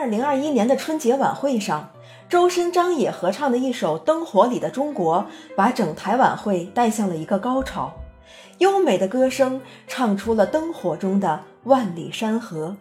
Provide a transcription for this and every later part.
二零二一年的春节晚会上，周深、张也合唱的一首《灯火里的中国》，把整台晚会带向了一个高潮。优美的歌声唱出了灯火中的万里山河。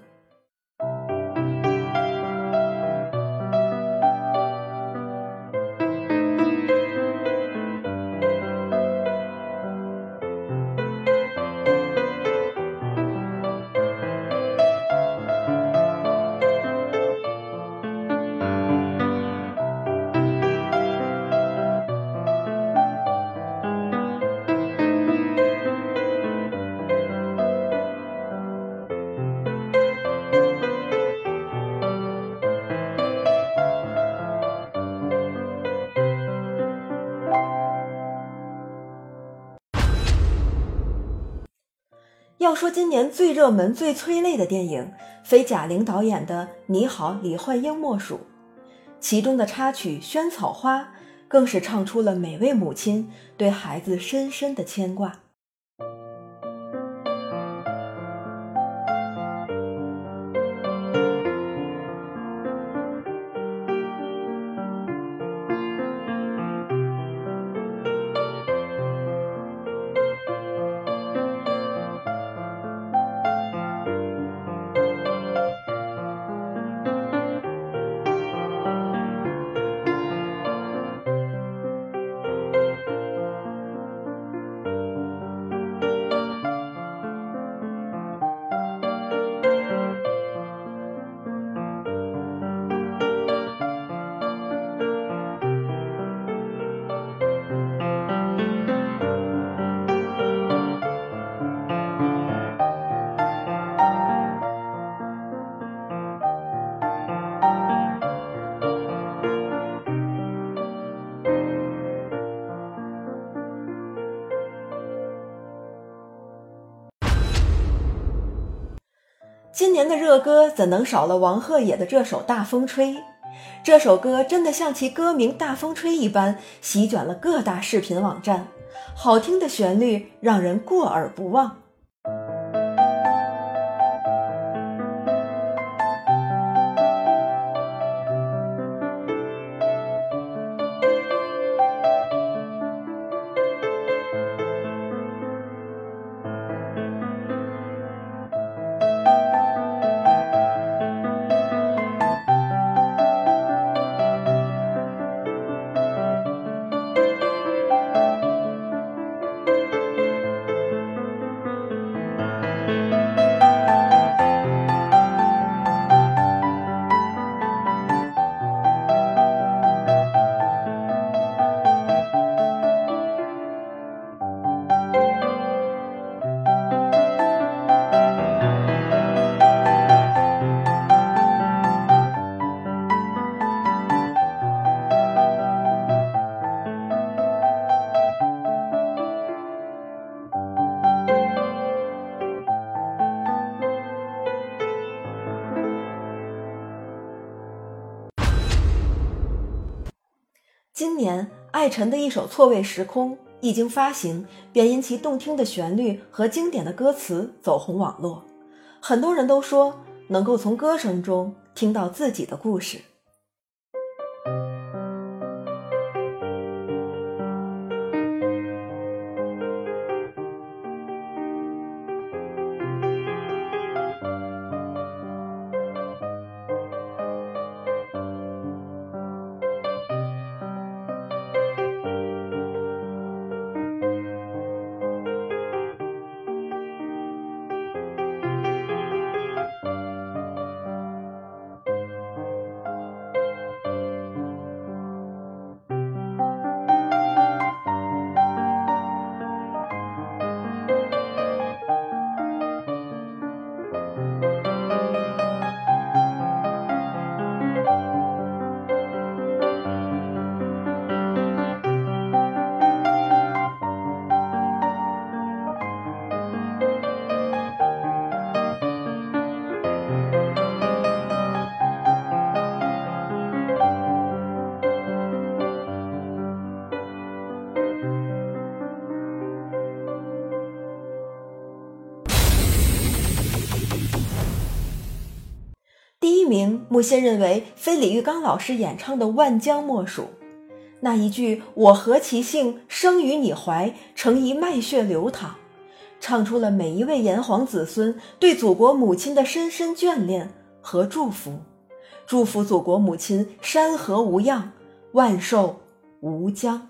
要说今年最热门、最催泪的电影，非贾玲导演的《你好，李焕英》莫属。其中的插曲《萱草花》，更是唱出了每位母亲对孩子深深的牵挂。今年的热歌怎能少了王赫野的这首《大风吹》？这首歌真的像其歌名《大风吹》一般，席卷了各大视频网站。好听的旋律让人过耳不忘。今年艾辰的一首《错位时空》一经发行，便因其动听的旋律和经典的歌词走红网络。很多人都说能够从歌声中听到自己的故事。第一名，木仙认为非李玉刚老师演唱的《万疆》莫属。那一句“我何其幸生于你怀，成一脉血流淌”，唱出了每一位炎黄子孙对祖国母亲的深深眷恋和祝福。祝福祖国母亲，山河无恙，万寿无疆。